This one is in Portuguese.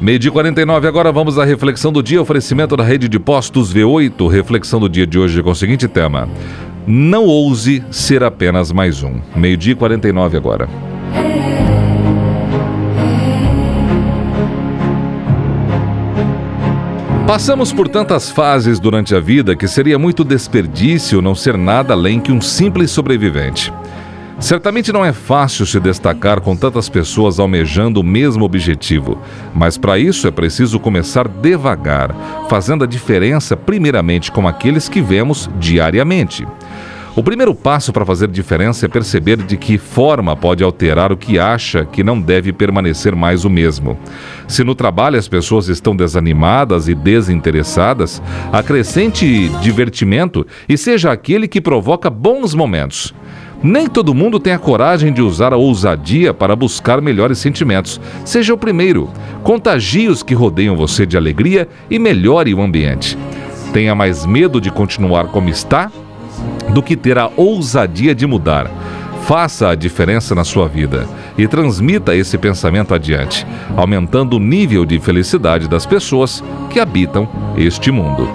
Meio dia 49, agora vamos à reflexão do dia, oferecimento da rede de postos V8. Reflexão do dia de hoje com o seguinte tema: Não ouse ser apenas mais um. Meio dia 49 agora. Passamos por tantas fases durante a vida que seria muito desperdício não ser nada além que um simples sobrevivente. Certamente não é fácil se destacar com tantas pessoas almejando o mesmo objetivo, mas para isso é preciso começar devagar, fazendo a diferença primeiramente com aqueles que vemos diariamente. O primeiro passo para fazer diferença é perceber de que forma pode alterar o que acha que não deve permanecer mais o mesmo. Se no trabalho as pessoas estão desanimadas e desinteressadas, acrescente divertimento e seja aquele que provoca bons momentos. Nem todo mundo tem a coragem de usar a ousadia para buscar melhores sentimentos. Seja o primeiro. Contagie os que rodeiam você de alegria e melhore o ambiente. Tenha mais medo de continuar como está do que ter a ousadia de mudar. Faça a diferença na sua vida e transmita esse pensamento adiante, aumentando o nível de felicidade das pessoas que habitam este mundo.